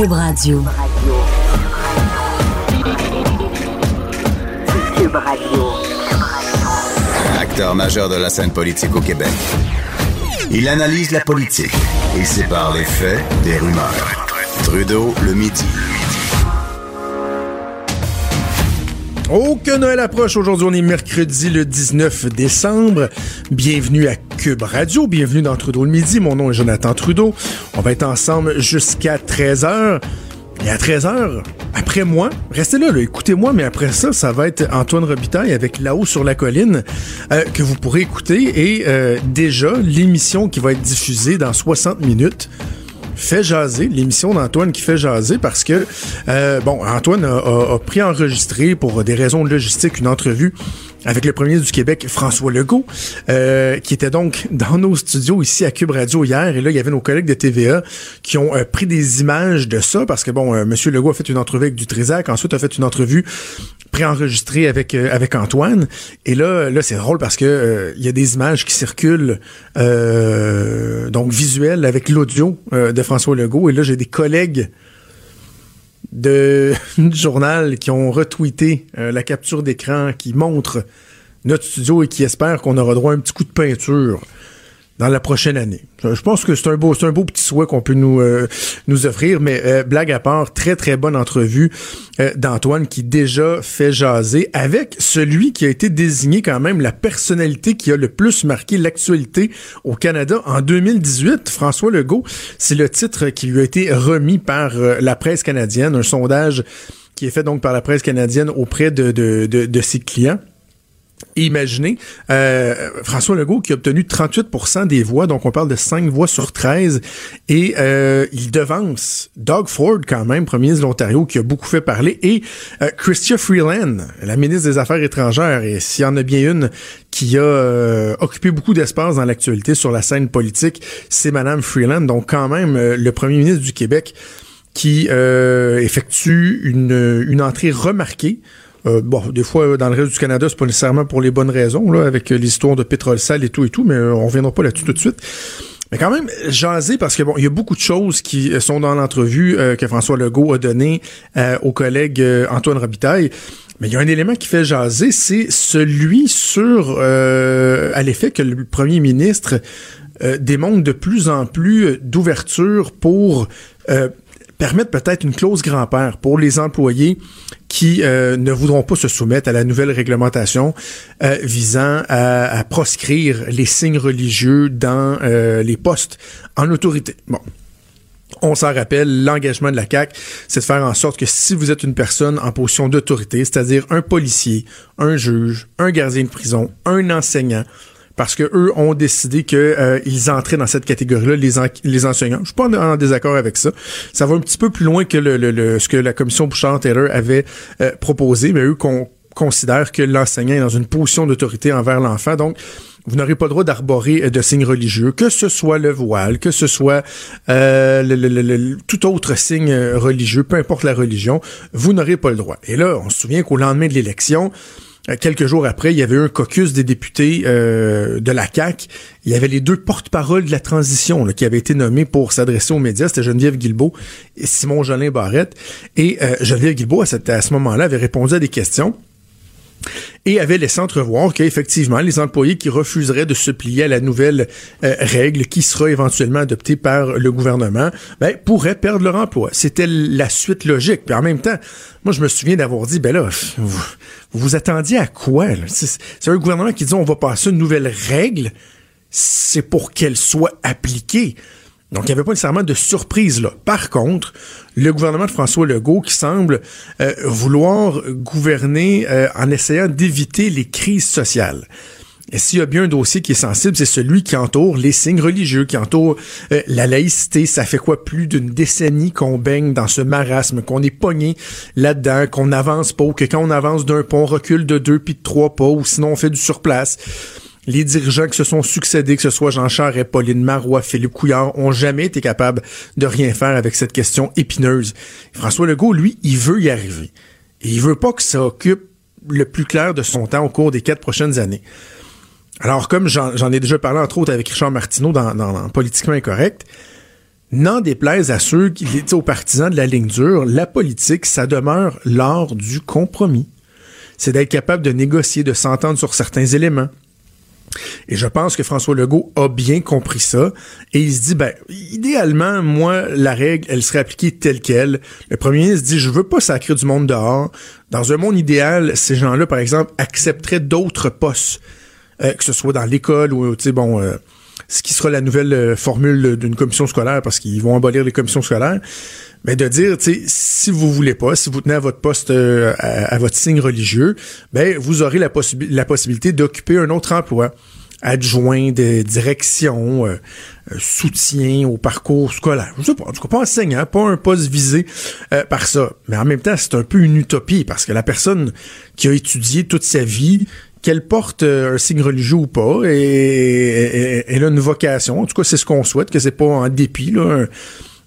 Cube Radio. Cube Radio. Acteur majeur de la scène politique au Québec. Il analyse la politique et sépare les faits des rumeurs. Trudeau le midi. Oh, que Noël approche. Aujourd'hui, on est mercredi le 19 décembre. Bienvenue à Cube Radio. Bienvenue dans Trudeau le midi. Mon nom est Jonathan Trudeau. On va être ensemble jusqu'à 13h. Et à 13h, après moi, restez là, écoutez-moi, mais après ça, ça va être Antoine Robitaille avec Là-haut sur la colline euh, que vous pourrez écouter. Et euh, déjà, l'émission qui va être diffusée dans 60 minutes fait jaser, l'émission d'Antoine qui fait jaser parce que, euh, bon, Antoine a, a, a pris enregistré pour des raisons de logistique une entrevue avec le premier du Québec, François Legault, euh, qui était donc dans nos studios ici à Cube Radio hier. Et là, il y avait nos collègues de TVA qui ont euh, pris des images de ça parce que, bon, euh, Monsieur Legault a fait une entrevue avec du Trisac, ensuite a fait une entrevue préenregistrée avec euh, avec Antoine. Et là, là, c'est drôle parce que euh, il y a des images qui circulent, donc visuelles avec l'audio de François Legault. Et là, j'ai des collègues de journal qui ont retweeté euh, la capture d'écran qui montre notre studio et qui espère qu'on aura droit à un petit coup de peinture dans la prochaine année. Je pense que c'est un beau, c'est un beau petit souhait qu'on peut nous euh, nous offrir, mais euh, blague à part, très très bonne entrevue euh, d'Antoine qui déjà fait jaser avec celui qui a été désigné quand même la personnalité qui a le plus marqué l'actualité au Canada en 2018. François Legault, c'est le titre qui lui a été remis par la presse canadienne, un sondage qui est fait donc par la presse canadienne auprès de, de, de, de ses clients. Imaginez, euh, François Legault qui a obtenu 38% des voix, donc on parle de 5 voix sur 13, et euh, il devance Doug Ford quand même, premier ministre de l'Ontario, qui a beaucoup fait parler, et euh, Freeland, la ministre des Affaires étrangères, et s'il y en a bien une qui a euh, occupé beaucoup d'espace dans l'actualité sur la scène politique, c'est Madame Freeland, donc quand même le premier ministre du Québec qui effectue une, une entrée remarquée euh, bon, des fois, dans le reste du Canada, c'est pas nécessairement pour les bonnes raisons, là, avec l'histoire de pétrole sale et tout et tout, mais euh, on reviendra pas là-dessus tout de suite. Mais quand même, jaser parce que bon, il y a beaucoup de choses qui sont dans l'entrevue euh, que François Legault a donné euh, au collègue Antoine Robitaille. Mais il y a un élément qui fait jaser, c'est celui sur à l'effet que le premier ministre démontre de plus en plus d'ouverture pour permettre peut-être une clause grand-père pour les employés qui euh, ne voudront pas se soumettre à la nouvelle réglementation euh, visant à, proscrire les signes religieux dans euh, les postes en autorité. Bon. On s'en rappelle, l'engagement de la CAQ, c'est de faire en sorte que si vous êtes une personne en position d'autorité, c'est-à-dire un policier, un juge, un gardien de prison, un enseignant, parce que eux ont décidé que euh, entraient dans cette catégorie-là, les, en, les enseignants. Je suis pas en, désaccord avec ça. Ça va un petit peu plus loin que le, le, le ce que la commission Bouchard-Taylor avait euh, proposé, mais eux qu'on considère que l'enseignant est dans une position d'autorité envers l'enfant. Donc, vous n'aurez pas le droit d'arborer de signes religieux, que ce soit le voile, que ce soit euh, le, le, le, tout autre signe religieux, peu importe la religion, vous n'aurez pas le droit. Et là, on se souvient qu'au lendemain de l'élection, quelques jours après, il y avait eu un caucus des députés euh, de la CAQ. Il y avait les deux porte-paroles de la transition là, qui avaient été nommés pour s'adresser aux médias. C'était Geneviève Guilbeault et Simon Jolin Barrette. Et euh, Geneviève Guilbeault, à, cette, à ce moment-là, avait répondu à des questions et avait laissé entrevoir qu'effectivement, les employés qui refuseraient de se plier à la nouvelle euh, règle qui sera éventuellement adoptée par le gouvernement, ben, pourraient perdre leur emploi. C'était la suite logique. Puis en même temps, moi, je me souviens d'avoir dit, ben là, vous vous, attendiez à quoi? C'est un gouvernement qui dit, on va passer une nouvelle règle, c'est pour qu'elle soit appliquée. Donc, il n'y avait pas nécessairement de surprise là. Par contre, le gouvernement de François Legault qui semble euh, vouloir gouverner euh, en essayant d'éviter les crises sociales. Et s'il y a bien un dossier qui est sensible, c'est celui qui entoure les signes religieux, qui entoure euh, la laïcité. Ça fait quoi plus d'une décennie qu'on baigne dans ce marasme, qu'on est pogné là-dedans, qu'on n'avance pas, ou que quand on avance d'un pont, on recule de deux puis de trois pas, ou sinon on fait du surplace les dirigeants qui se sont succédés, que ce soit Jean Charest, Pauline Marois, Philippe Couillard, ont jamais été capables de rien faire avec cette question épineuse. François Legault, lui, il veut y arriver. Et il veut pas que ça occupe le plus clair de son temps au cours des quatre prochaines années. Alors, comme j'en ai déjà parlé, entre autres, avec Richard Martineau dans, dans, Politiquement Incorrect, N'en déplaise à ceux qui, aux partisans de la ligne dure, la politique, ça demeure l'art du compromis. C'est d'être capable de négocier, de s'entendre sur certains éléments. Et je pense que François Legault a bien compris ça. Et il se dit, ben, idéalement, moi, la règle, elle serait appliquée telle qu'elle. Le premier ministre dit, je veux pas sacrer du monde dehors. Dans un monde idéal, ces gens-là, par exemple, accepteraient d'autres postes, euh, que ce soit dans l'école ou, tu sais, bon, euh, ce qui sera la nouvelle euh, formule d'une commission scolaire, parce qu'ils vont abolir les commissions scolaires. Mais de dire, tu sais, si vous voulez pas, si vous tenez à votre poste, à, votre signe religieux, ben vous aurez la, la possibilité d'occuper un autre emploi adjoint de direction, euh, euh, soutien au parcours scolaire. Je sais pas, en tout cas pas enseignant, pas un poste visé euh, par ça. Mais en même temps, c'est un peu une utopie parce que la personne qui a étudié toute sa vie, qu'elle porte un signe religieux ou pas, et, elle a une vocation. En tout cas, c'est ce qu'on souhaite, que c'est pas en dépit, là,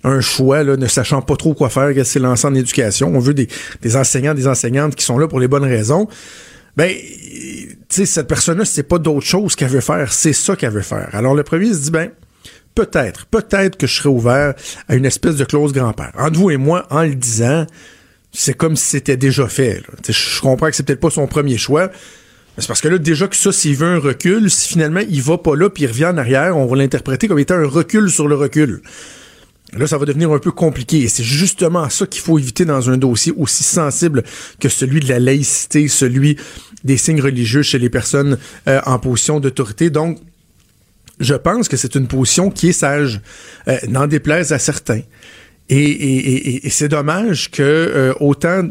un, choix, là, ne sachant pas trop quoi faire, qu'elle s'est lancée en éducation. On veut des, enseignants, des enseignantes qui sont là pour les bonnes raisons. Ben, sais, cette personne-là, c'est pas d'autre chose qu'elle veut faire, c'est ça qu'elle veut faire. Alors le premier se dit, ben, peut-être, peut-être que je serais ouvert à une espèce de clause grand-père. Entre vous et moi, en le disant, c'est comme si c'était déjà fait. Je comprends que c'est peut-être pas son premier choix. C'est parce que là, déjà que ça, s'il veut un recul, si finalement il va pas là puis il revient en arrière, on va l'interpréter comme étant un recul sur le recul. Là, ça va devenir un peu compliqué. Et c'est justement ça qu'il faut éviter dans un dossier aussi sensible que celui de la laïcité, celui des signes religieux chez les personnes euh, en position d'autorité. Donc, je pense que c'est une position qui est sage, euh, n'en déplaise à certains. Et, c'est dommage que euh, autant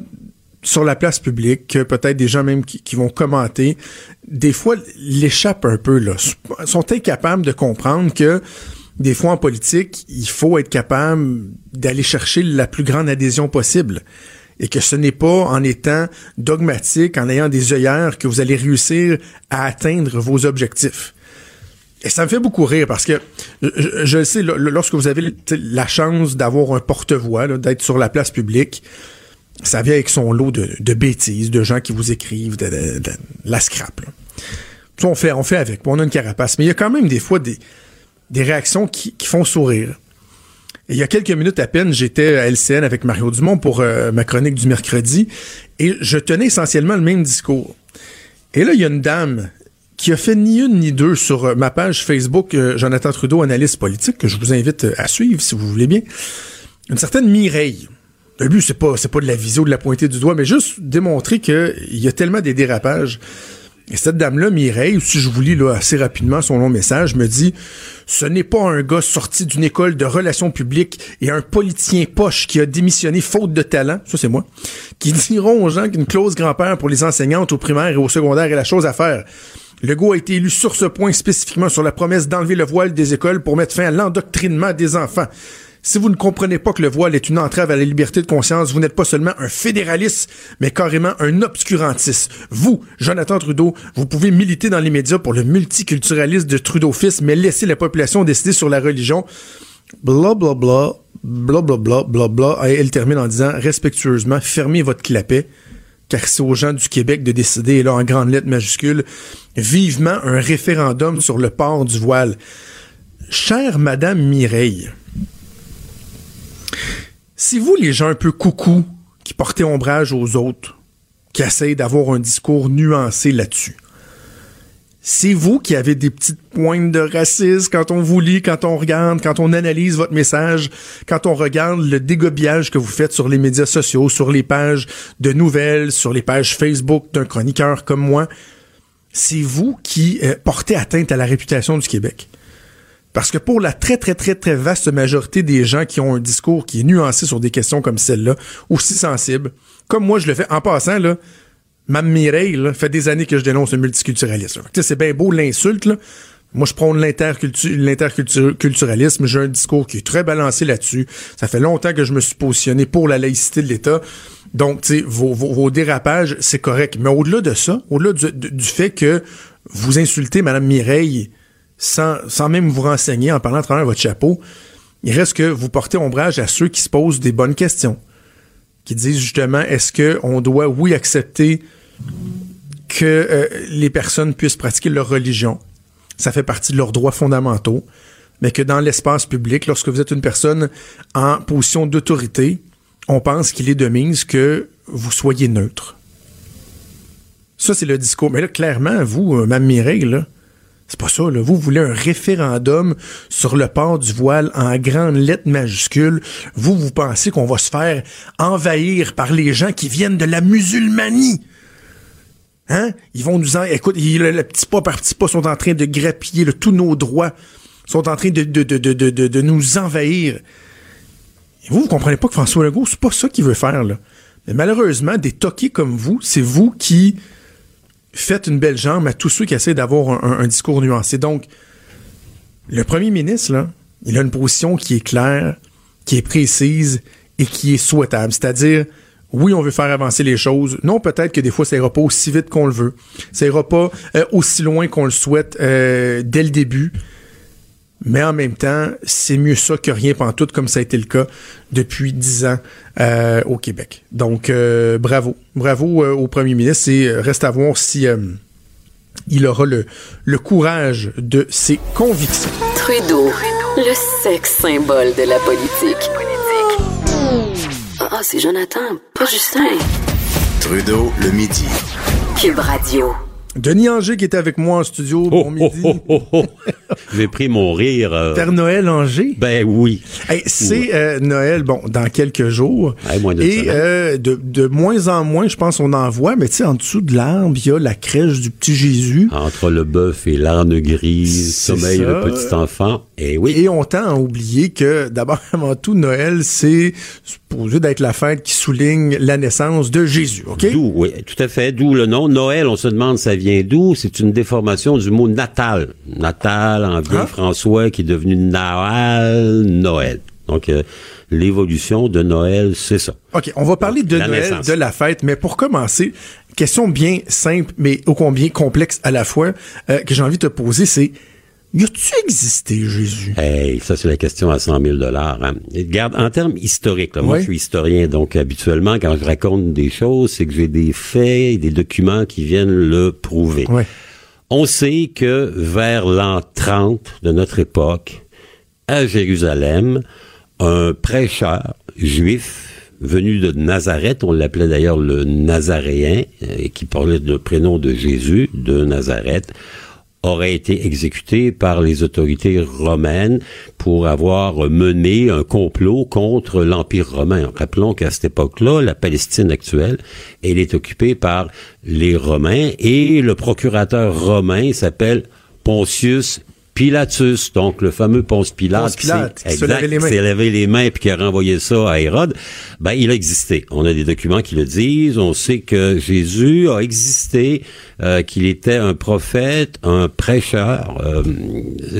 sur la place publique que peut-être des gens même qui, vont commenter, des fois l'échappent un peu là, sont incapables de comprendre que des fois en politique, il faut être capable d'aller chercher la plus grande adhésion possible. Et que ce n'est pas en étant dogmatique, en ayant des œillères que vous allez réussir à atteindre vos objectifs. Et ça me fait beaucoup rire parce que je, sais, lorsque vous avez la chance d'avoir un porte-voix, d'être sur la place publique, ça vient avec son lot de, bêtises, de gens qui vous écrivent, de, la scrap. On fait, on fait avec, on a une carapace. Mais il y a quand même des fois des, des réactions qui font sourire il y a quelques minutes à peine, j'étais à LCN avec Mario Dumont pour euh, ma chronique du mercredi et je tenais essentiellement le même discours. Et là, il y a une dame qui a fait ni une ni deux sur euh, ma page Facebook euh, Jonathan Trudeau, analyste politique, que je vous invite à suivre si vous voulez bien. Une certaine Mireille. Le but, c'est pas, pas de la visio, de la pointer du doigt, mais juste démontrer qu'il y a tellement des dérapages et cette dame-là, Mireille, si je vous lis là, assez rapidement son long message, me dit Ce n'est pas un gars sorti d'une école de relations publiques et un politicien poche qui a démissionné faute de talent, ça c'est moi, qui diront aux gens qu'une clause grand-père pour les enseignantes au primaire et au secondaire est la chose à faire. Legault a été élu sur ce point spécifiquement sur la promesse d'enlever le voile des écoles pour mettre fin à l'endoctrinement des enfants. Si vous ne comprenez pas que le voile est une entrave à la liberté de conscience, vous n'êtes pas seulement un fédéraliste, mais carrément un obscurantiste. Vous, Jonathan Trudeau, vous pouvez militer dans les médias pour le multiculturalisme de Trudeau-fils, mais laisser la population décider sur la religion. Bla bla bla, bla bla bla, bla bla. Et elle termine en disant respectueusement, fermez votre clapet car c'est aux gens du Québec de décider, et là en grande lettre majuscule, vivement un référendum sur le port du voile. Chère Madame Mireille, si vous, les gens un peu coucou, qui portez ombrage aux autres, qui essayent d'avoir un discours nuancé là-dessus, c'est vous qui avez des petites pointes de racisme quand on vous lit, quand on regarde, quand on analyse votre message, quand on regarde le dégobillage que vous faites sur les médias sociaux, sur les pages de nouvelles, sur les pages Facebook d'un chroniqueur comme moi. C'est vous qui euh, portez atteinte à la réputation du Québec. Parce que pour la très, très, très, très vaste majorité des gens qui ont un discours qui est nuancé sur des questions comme celle-là, aussi sensibles, comme moi je le fais en passant, là, Mme Mireille, là, fait des années que je dénonce le multiculturalisme. C'est bien beau l'insulte, là. Moi, je prône l'interculturalisme. J'ai un discours qui est très balancé là-dessus. Ça fait longtemps que je me suis positionné pour la laïcité de l'État. Donc, tu sais, vos, dérapages, c'est correct. Mais au-delà de ça, au-delà du, fait que vous insultez Mme Mireille sans, même vous renseigner, en parlant à travers votre chapeau, il reste que vous portez ombrage à ceux qui se posent des bonnes questions, qui disent justement, est-ce qu'on doit, oui, accepter que euh, les personnes puissent pratiquer leur religion? Ça fait partie de leurs droits fondamentaux. mais que dans l'espace public, lorsque vous êtes une personne en position d'autorité, on pense qu'il est de mise que vous soyez neutre. Ça, c'est le discours. Mais là, clairement, vous, euh, Mme Mireille, là, c'est pas ça, là. Vous voulez un référendum sur le port du voile en grandes lettres majuscules. Vous, vous pensez qu'on va se faire envahir par les gens qui viennent de la musulmanie. Hein? Ils vont nous en... Écoute, le, petit pas par petit pas sont en train de grappiller tous nos droits. sont en train de, de, de, de, de nous envahir. Et vous, vous comprenez pas que François Legault, c'est pas ça qu'il veut faire, là. Mais malheureusement, des toqués comme vous, c'est vous qui faites une belle jambe à tous ceux qui essaient d'avoir un, discours nuancé. Donc, le premier ministre, là, il a une position qui est claire, qui est précise et qui est souhaitable. C'est-à-dire, oui, on veut faire avancer les choses. Non, peut-être que des fois, ça ira pas aussi vite qu'on le veut. Ça ira pas euh, aussi loin qu'on le souhaite euh, dès le début mais en même temps, c'est mieux ça que rien tout, comme ça a été le cas depuis dix ans euh, au Québec. Donc, euh, bravo. Bravo euh, au premier ministre et reste à voir si il aura le, le courage de ses convictions. Trudeau, le sexe symbole de la politique. Ah, c'est Jonathan, pas Justin. Trudeau, le midi. Cube Radio. Denis Anger qui était avec moi en studio. bon midi. J'ai pris mon rire. Euh... Père Noël Anger? Ben oui. c'est euh, Noël, bon, dans quelques jours. Et euh, de, de, moins en moins, je pense, on en voit, mais tu sais, en dessous de l'arbre, il y a la crèche du petit Jésus. Entre le bœuf et l'arne grise, sommeille le petit enfant. Et oui. Et on tend à oublier que, d'abord, avant tout, Noël, c'est supposé d'être la fête qui souligne la naissance de Jésus, OK? D'où, oui, tout à fait. D'où le nom. Noël, on se demande sa vient d'où? C'est une déformation du mot natal. Natal en vieux ah. François qui est devenu Naal, Noël. Donc, euh, l'évolution de Noël, c'est ça. OK, on va parler de Noël, de la fête, mais pour commencer, question bien simple, mais ô combien complexe à la fois, euh, que j'ai envie de te poser, c'est y a-tu existé Jésus? Hey, ça c'est la question à 100 000 dollars. Hein. Regarde, en termes historiques, moi je suis historien, donc habituellement quand je raconte des choses, c'est que j'ai des faits et des documents qui viennent le prouver. On sait que vers l'an 30 de notre époque, à Jérusalem, un prêcheur juif venu de Nazareth, on l'appelait d'ailleurs le Nazaréen, et qui parlait le prénom de Jésus de Nazareth, aurait été exécuté par les autorités romaines pour avoir mené un complot contre l'Empire romain. Rappelons qu'à cette époque-là, la Palestine actuelle, elle est occupée par les Romains et le procurateur romain s'appelle Pontius Pilatus, donc le fameux Ponce Pilate, qui s'est lavé les mains puis qui a renvoyé ça à Hérode, ben il a existé. On a des documents qui le disent. On sait que Jésus a existé, euh, qu'il était un prophète, un prêcheur. Euh,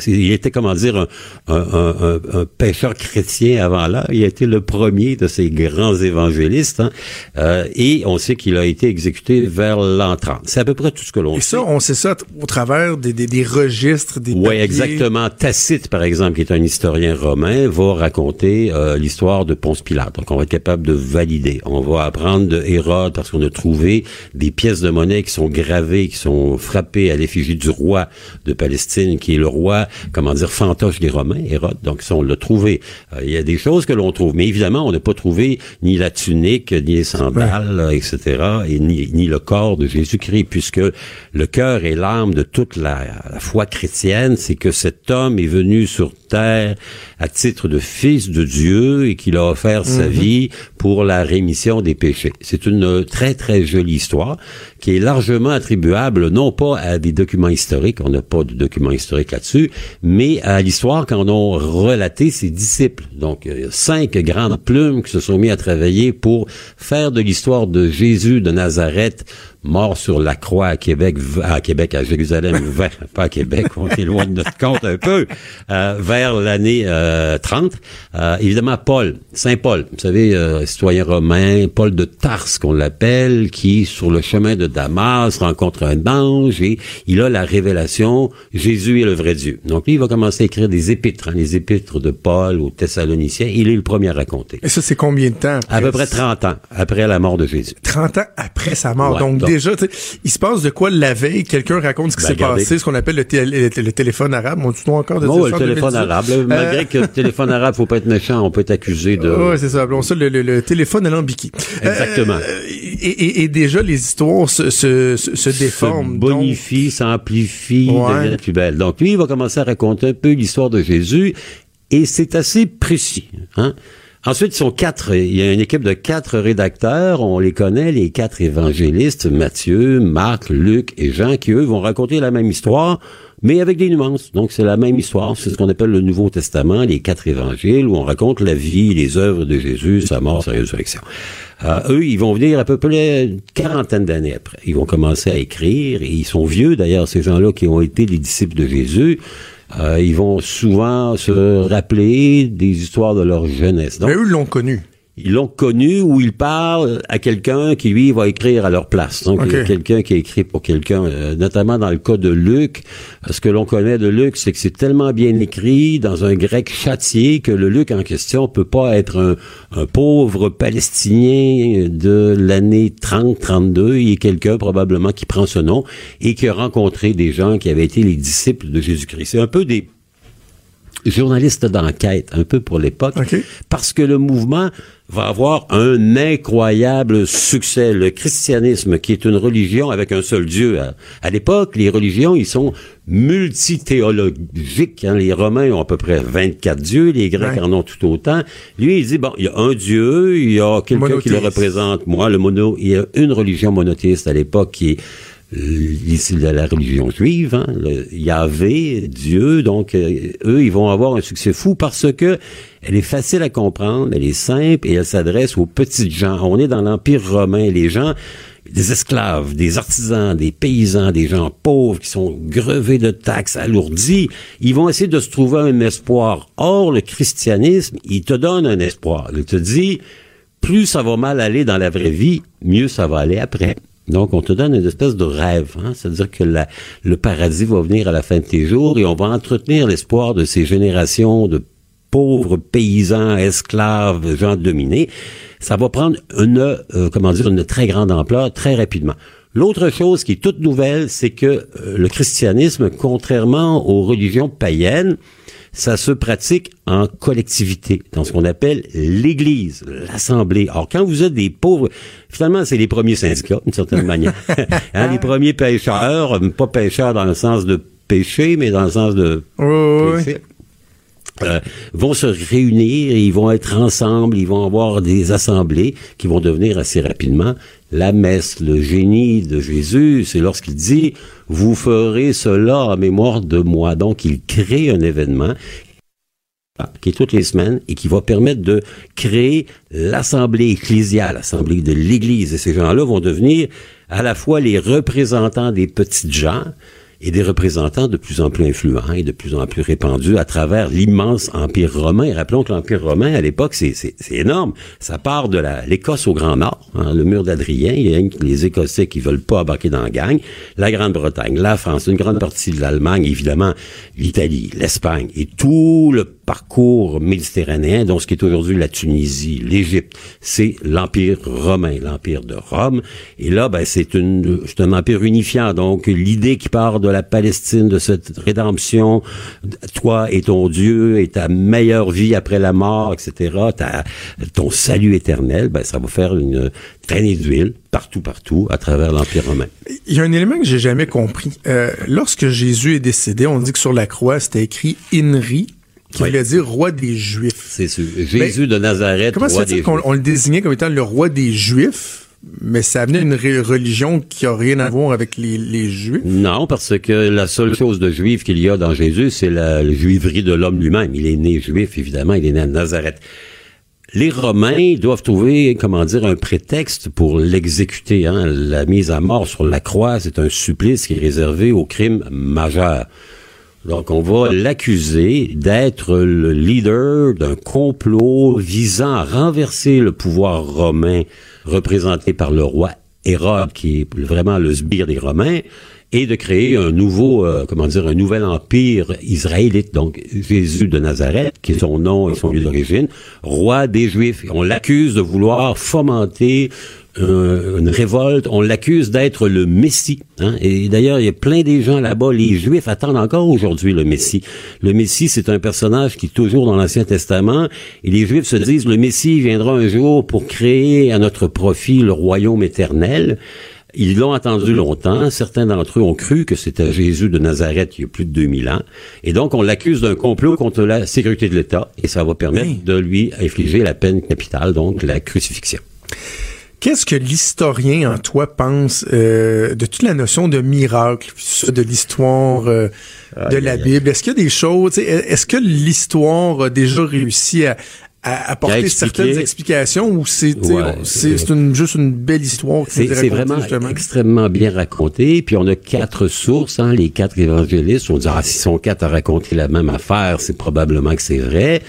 il était comment dire un, un, un, un, pêcheur chrétien avant là. Il a été le premier de ces grands évangélistes. Hein. Euh, et on sait qu'il a été exécuté vers l'an 30. C'est à peu près tout ce que l'on sait. Et ça, on sait ça au travers des, des, des registres, des exactement. Tacite, par exemple, qui est un historien romain, va raconter euh, l'histoire de Ponce Pilate. Donc, on va être capable de valider. On va apprendre de Hérode parce qu'on a trouvé des pièces de monnaie qui sont gravées, qui sont frappées à l'effigie du roi de Palestine, qui est le roi, comment dire, fantoche des Romains, Hérode. Donc, ça, on l'a trouvé. Euh, il y a des choses que l'on trouve. Mais évidemment, on n'a pas trouvé ni la tunique, ni les sandales, etc., et ni, ni le corps de Jésus-Christ, puisque le cœur et l'âme de toute la, la foi chrétienne, c'est que cet homme est venu sur terre à titre de fils de Dieu et qu'il a offert sa mhm. vie pour la rémission des péchés. C'est une très très jolie histoire qui est largement attribuable non pas à des documents historiques, on n'a pas de documents historiques là-dessus, mais à l'histoire qu'en ont relaté ses disciples. Donc cinq grandes plumes qui se sont mis à travailler pour faire de l'histoire de Jésus de Nazareth mort sur la croix à Québec, à Québec, à Jérusalem, pas à Québec, on éloigne de notre compte un peu, euh, vers l'année euh, 30. Euh, évidemment, Paul, Saint Paul, vous savez, euh, citoyen romain, Paul de Tarse qu'on l'appelle, qui, sur le chemin de Damas, rencontre un ange et il a la révélation, Jésus est le vrai Dieu. Donc lui, il va commencer à écrire des épîtres, hein, les épîtres de Paul aux Thessaloniciens. Il est le premier à raconter. Et ça, c'est combien de temps? À peu près 30 ans, après la mort de Jésus. 30 ans après sa mort. donc, déjà, il se passe de quoi la veille? Quelqu'un raconte ce qui ben, s'est passé, ce qu'on appelle le, téléphone téléphone arabe. On dit encore de bon, le téléphone arabe. malgré que le téléphone arabe, faut pas être méchant, on peut être accusé de... Oui, c'est ça. Appelons ça le, téléphone alambiqué. Exactement. et, déjà, les histoires se, se, se, déforment. Se bonifient, s'amplifient, deviennent plus belles. Donc, lui, il va commencer à raconter un peu l'histoire de Jésus et c'est assez précis. Hein? Ensuite, ils sont quatre. Il y a une équipe de quatre rédacteurs. On les connaît, les quatre évangélistes, Matthieu, Marc, Luc et Jean, qui eux vont raconter la même histoire, mais avec des nuances. Donc, c'est la même histoire. C'est ce qu'on appelle le Nouveau Testament, les quatre évangiles, où on raconte la vie, les œuvres de Jésus, sa mort, sa résurrection. Euh, eux, ils vont venir à peu près une quarantaine d'années après. Ils vont commencer à écrire, et ils sont vieux d'ailleurs, ces gens-là qui ont été les disciples de Jésus. Euh, ils vont souvent se rappeler des histoires de leur jeunesse. Mais eux l'ont connu ils l'ont connu ou ils parlent à quelqu'un qui lui va écrire à leur place. Donc il y a quelqu'un qui a écrit pour quelqu'un, euh, notamment dans le cas de Luc. Ce que l'on connaît de Luc, c'est que c'est tellement bien écrit dans un grec châtié que le Luc en question peut pas être un, pauvre palestinien de l'année 30-32. Il est quelqu'un probablement qui prend ce nom et qui a rencontré des gens qui avaient été les disciples de Jésus-Christ. C'est un peu des journalistes d'enquête, un peu pour l'époque, parce que le mouvement va avoir un incroyable succès. Le christianisme, qui est une religion avec un seul Dieu. À, l'époque, les religions, ils sont multithéologiques. Hein. Les Romains ont à peu près 24 dieux, les Grecs en ont tout autant. Lui, il dit, bon, il y a un Dieu, il y a quelqu'un qui le représente. Moi, le mono, il y a une religion monothéiste à l'époque qui est ici de la religion juive, hein, le Yahvé, Dieu, donc euh, eux, ils vont avoir un succès fou parce que elle est facile à comprendre, elle est simple et elle s'adresse aux petites gens. On est dans l'Empire romain, les gens, des esclaves, des artisans, des paysans, des gens pauvres qui sont grevés de taxes, alourdis, ils vont essayer de se trouver un espoir. Or, le christianisme, il te donne un espoir. Il te dit, plus ça va mal aller dans la vraie vie, mieux ça va aller après. Donc, on te donne une espèce de rêve. Hein? C'est-à-dire que le paradis va venir à la fin de tes jours et on va entretenir l'espoir de ces générations de pauvres paysans, esclaves, gens dominés. Ça va prendre une, euh, comment dire, une très grande ampleur très rapidement. L'autre chose qui est toute nouvelle, c'est que euh, le christianisme, contrairement aux religions païennes, ça se pratique en collectivité, dans ce qu'on appelle l'Église, l'Assemblée. Alors, quand vous êtes des pauvres, finalement, c'est les premiers syndicats, d'une certaine manière. hein, les premiers pêcheurs, pas pêcheurs dans le sens de péché, mais dans le sens de péché. Euh, vont se réunir, ils vont être ensemble, ils vont avoir des assemblées qui vont devenir assez rapidement la messe, le génie de Jésus, c'est lorsqu'il dit, vous ferez cela en mémoire de moi. Donc, il crée un événement qui est toutes les semaines et qui va permettre de créer l'assemblée ecclésiale, l'assemblée de l'Église. Et ces gens-là vont devenir à la fois les représentants des petites gens, et des représentants de plus en plus influents et de plus en plus répandus à travers l'immense empire romain. rappelons que l'empire romain à l'époque c'est énorme. Ça part de l'Écosse au Grand Nord, hein, le mur d'Adrien. Il y a les Écossais qui veulent pas embarquer dans la gang. La Grande-Bretagne, la France, une grande partie de l'Allemagne, évidemment, l'Italie, l'Espagne et tout le parcours méditerranéen, dont ce qui est aujourd'hui la Tunisie, l'Égypte, c'est l'Empire romain, l'Empire de Rome. Et là, ben, c'est un empire unifiant. Donc, l'idée qui part de la Palestine, de cette rédemption, toi et ton Dieu et ta meilleure vie après la mort, etc., ton salut éternel, ben, ça va faire une traînée d'huile partout, partout, à travers l'Empire romain. Il y a un élément que j'ai jamais compris. Euh, lorsque Jésus est décédé, on dit que sur la croix, c'était écrit INRI, qui voulait dire roi des Juifs. C'est sûr. Jésus de Nazareth, comment roi des qu'on le désignait comme étant le roi des Juifs? Mais ça amenait une religion qui a rien à voir avec les, Juifs? Non, parce que la seule chose de juif qu'il y a dans Jésus, c'est la, juiverie de l'homme lui-même. Il est né juif, évidemment, il est né à Nazareth. Les Romains doivent trouver, comment dire, un prétexte pour l'exécuter. Hein. La mise à mort sur la croix, c'est un supplice qui est réservé aux crimes majeurs. Donc, on va l'accuser d'être le leader d'un complot visant à renverser le pouvoir romain représenté par le roi Hérode, qui est vraiment le sbire des Romains, et de créer un nouveau, euh, comment dire, un nouvel empire israélite. Donc Jésus de Nazareth, qui est son nom et son lieu d'origine, roi des Juifs. On l'accuse de vouloir fomenter euh, une révolte, on l'accuse d'être le Messie. Hein? Et d'ailleurs, il y a plein des gens là-bas, les Juifs attendent encore aujourd'hui le Messie. Le Messie, c'est un personnage qui est toujours dans l'Ancien Testament, et les Juifs se disent, le Messie viendra un jour pour créer à notre profit le royaume éternel. Ils l'ont attendu longtemps. Certains d'entre eux ont cru que c'était Jésus de Nazareth il y a plus de 2000 ans. Et donc, on l'accuse d'un complot contre la sécurité de l'État et ça va permettre de lui infliger la peine capitale, donc la crucifixion. Qu'est-ce que l'historien en toi pense euh, de toute la notion de miracle, de l'histoire euh, de la Bible? Est-ce qu'il y a des choses, est-ce que l'histoire a déjà réussi à, apporter certaines explications ou c'est c'est une, juste une belle histoire c'est vraiment extrêmement bien raconté puis on a quatre sources hein, les quatre évangélistes on dit ah si sont quatre à raconter la même affaire c'est probablement que c'est vrai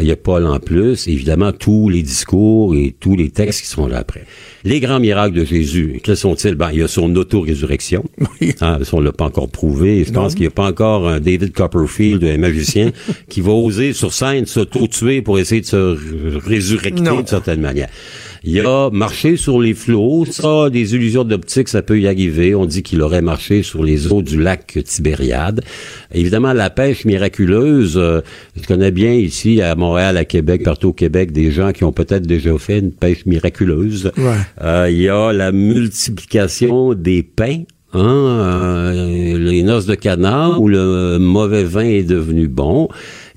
il y a Paul en plus, évidemment, tous les discours et tous les textes qui sont là après. Les grands miracles de Jésus, quels sont-ils? Ben, il y a son auto-résurrection. Oui. Hein, on l'a pas encore prouvé. Je pense qu'il n'y a pas encore un David Copperfield, un magicien, qui va oser sur scène s'auto-tuer pour essayer de se résurrecter d'une certaine manière. Il y a marché sur les flots. Ça, des illusions d'optique, ça peut y arriver. On dit qu'il aurait marché sur les eaux du lac Tibériade. Évidemment, la pêche miraculeuse, euh, je connais bien ici à Montréal, à Québec, partout au Québec, des gens qui ont peut-être déjà fait une pêche miraculeuse. Euh, il y a la multiplication des pains. Hein, euh, les noces de canard où le mauvais vin est devenu bon.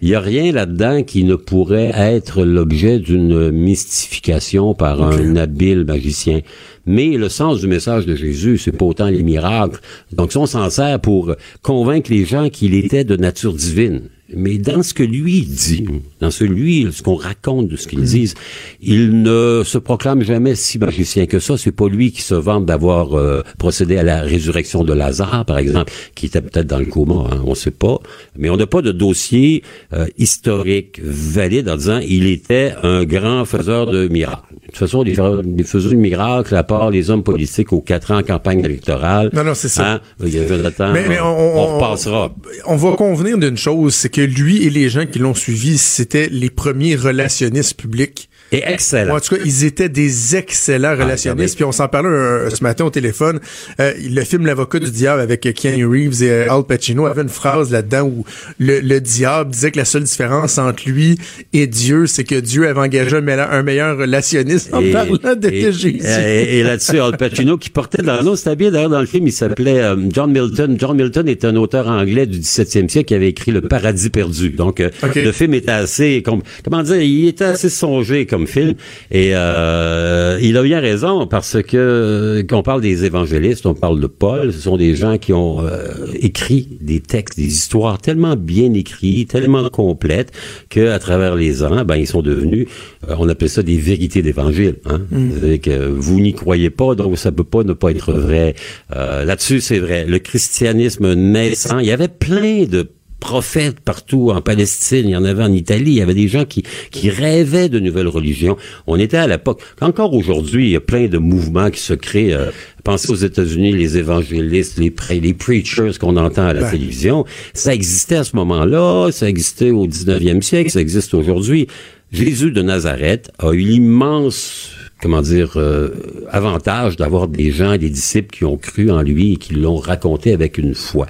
Il n'y a rien là-dedans qui ne pourrait être l'objet d'une mystification par un habile magicien. Mais le sens du message de Jésus, c'est pas autant les miracles. Donc, on s'en sert pour convaincre les gens qu'il était de nature divine. Mais dans ce que lui dit, dans ce lui, ce qu'on raconte de ce qu'il mm. dit, il ne se proclame jamais si magicien que ça. C'est pas lui qui se vante d'avoir euh, procédé à la résurrection de Lazare, par exemple, qui était peut-être dans le coma, hein, on sait pas. Mais on n'a pas de dossier euh, historique valide en disant il était un grand faiseur de miracles. De toute façon, les, les faiseurs de miracles, à part les hommes politiques aux quatre ans en campagne électorale, non, non, c'est ça. Hein, il y a mais, mais on, on, repassera. On va convenir d'une chose, c'est que lui et les gens qui l'ont suivi, c'était les premiers relationnistes publics et excellent. en tout cas, ils étaient des excellents ah, relationnistes. puis on s'en parlait euh, ce matin au téléphone. Euh, le film L'avocat du diable avec Keanu Reeves et Al Pacino avait une phrase là-dedans où le, diable disait que la seule différence entre lui et Dieu, c'est que Dieu avait engagé un, meilleur relationniste en parlant de Jésus. Et, là-dessus, Al Pacino qui portait dans le nom, c'était bien d'ailleurs dans le film, il s'appelait euh, John Milton. John Milton est un auteur anglais du 17e siècle qui avait écrit Le Paradis perdu. Donc, le film était assez, comment dire, il était assez songé comme film. Et euh, il a bien raison parce que quand on parle des évangélistes, on parle de Paul. Ce sont des gens qui ont euh, écrit des textes, des histoires tellement bien écrites, tellement complètes que à travers les ans, ben ils sont devenus, euh, on appelle ça des vérités d'évangile. Hein? Mm. Que vous n'y croyez pas, donc ça peut pas ne pas être vrai. Là-dessus, c'est vrai. Le christianisme naissant, il y avait plein de prophètes partout en Palestine, il y en avait en Italie, il y avait des gens qui, qui rêvaient de nouvelles religions. On était à l'époque, encore aujourd'hui, il y a plein de mouvements qui se créent. Euh, pensez aux États-Unis, les évangélistes, les, les preachers qu'on entend à la télévision. Ça existait à ce moment-là, ça existait au 19e siècle, ça existe aujourd'hui. Jésus de Nazareth a eu l'immense comment dire, euh, avantage d'avoir des gens, des disciples qui ont cru en lui et qui l'ont raconté avec une foi.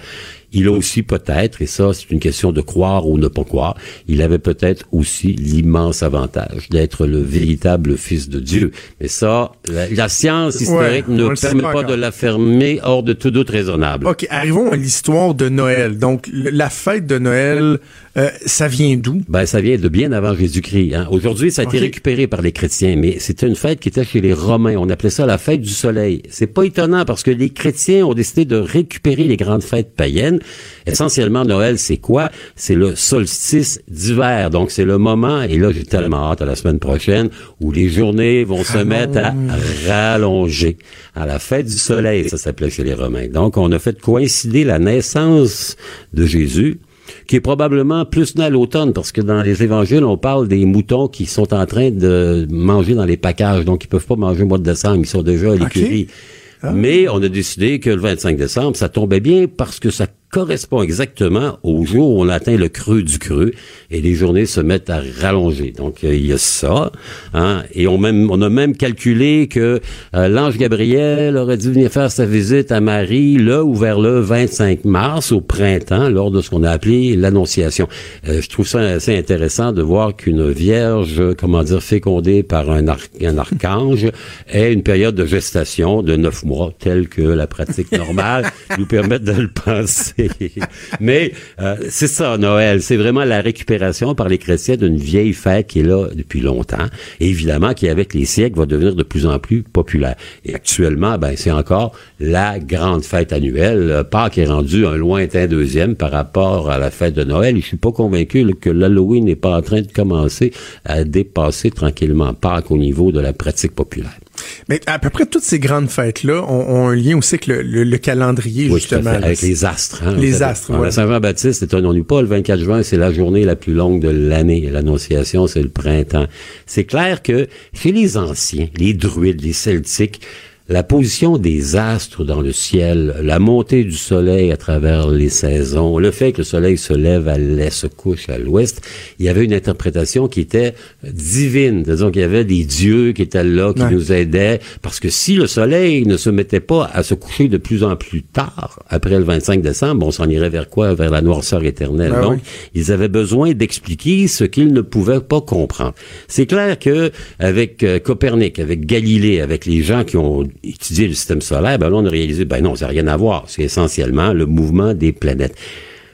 Il a aussi peut-être, et ça c'est une question de croire ou ne pas croire, il avait peut-être aussi l'immense avantage d'être le véritable Fils de Dieu. Mais ça, la, science historique ne permet pas, de l'affirmer hors de tout doute raisonnable. OK, arrivons à l'histoire de Noël. Donc, la fête de Noël, euh, ça vient d'où? Ben, ça vient de bien avant Jésus-Christ. Hein. Aujourd'hui, ça a été récupéré par les chrétiens, mais c'était une fête qui était chez les Romains. On appelait ça la fête du soleil. C'est pas étonnant parce que les chrétiens ont décidé de récupérer les grandes fêtes païennes. Essentiellement, Noël, c'est quoi? C'est le solstice d'hiver. Donc, c'est le moment, et là, j'ai tellement hâte à la semaine prochaine, où les journées vont se mettre à rallonger. À la fête du soleil, ça s'appelait chez les Romains. Donc, on a fait coïncider la naissance de Jésus qui est probablement plus né à l'automne, parce que dans les évangiles, on parle des moutons qui sont en train de manger dans les packages, donc ils peuvent pas manger au mois de décembre, ils sont déjà à l'écurie. Ah. Mais on a décidé que le 25 décembre, ça tombait bien parce que ça correspond exactement au jour où on atteint le creux du creux et les journées se mettent à rallonger. Donc euh, il y a ça, hein, et on même on a même calculé que euh, l'ange Gabriel aurait dû venir faire sa visite à Marie là ou vers le 25 mars au printemps lors de ce qu'on a appelé l'annonciation. Euh, je trouve ça assez intéressant de voir qu'une vierge, comment dire, fécondée par un, un archange ait une période de gestation de neuf mois, telle que la pratique normale nous permet de le penser. Mais euh, c'est ça, Noël. C'est vraiment la récupération par les chrétiens d'une vieille fête qui est là depuis longtemps. Et évidemment, qui avec les siècles va devenir de plus en plus populaire. Et actuellement, ben c'est encore la grande fête annuelle. Pâques est rendu un lointain deuxième par rapport à la fête de Noël. Je suis pas convaincu que l'Halloween n'est pas en train de commencer à dépasser tranquillement Pâques au niveau de la pratique populaire. Mais à peu près toutes ces grandes fêtes-là ont, un lien aussi avec le, calendrier, justement. avec les astres. Hein, les astres, La Saint-Jean-Baptiste, étonnons-nous pas, le 24 juin, c'est la journée la plus longue de l'année. L'Annonciation, c'est le printemps. C'est clair que chez les anciens, les druides, les celtiques, la position des astres dans le ciel, la montée du soleil à travers les saisons, le fait que le soleil se lève à l'est, se couche à l'ouest, il y avait une interprétation qui était divine. Disons qu'il y avait des dieux qui étaient là, qui nous aidaient, parce que si le soleil ne se mettait pas à se coucher de plus en plus tard, après le 25 décembre, on s'en irait vers quoi? Vers la noirceur éternelle. Ben Donc, ils avaient besoin d'expliquer ce qu'ils ne pouvaient pas comprendre. C'est clair que avec euh, Copernic, avec Galilée, avec les gens qui ont étudier le système solaire, ben là, on a réalisé, ben non, ça n'a rien à voir. C'est essentiellement le mouvement des planètes.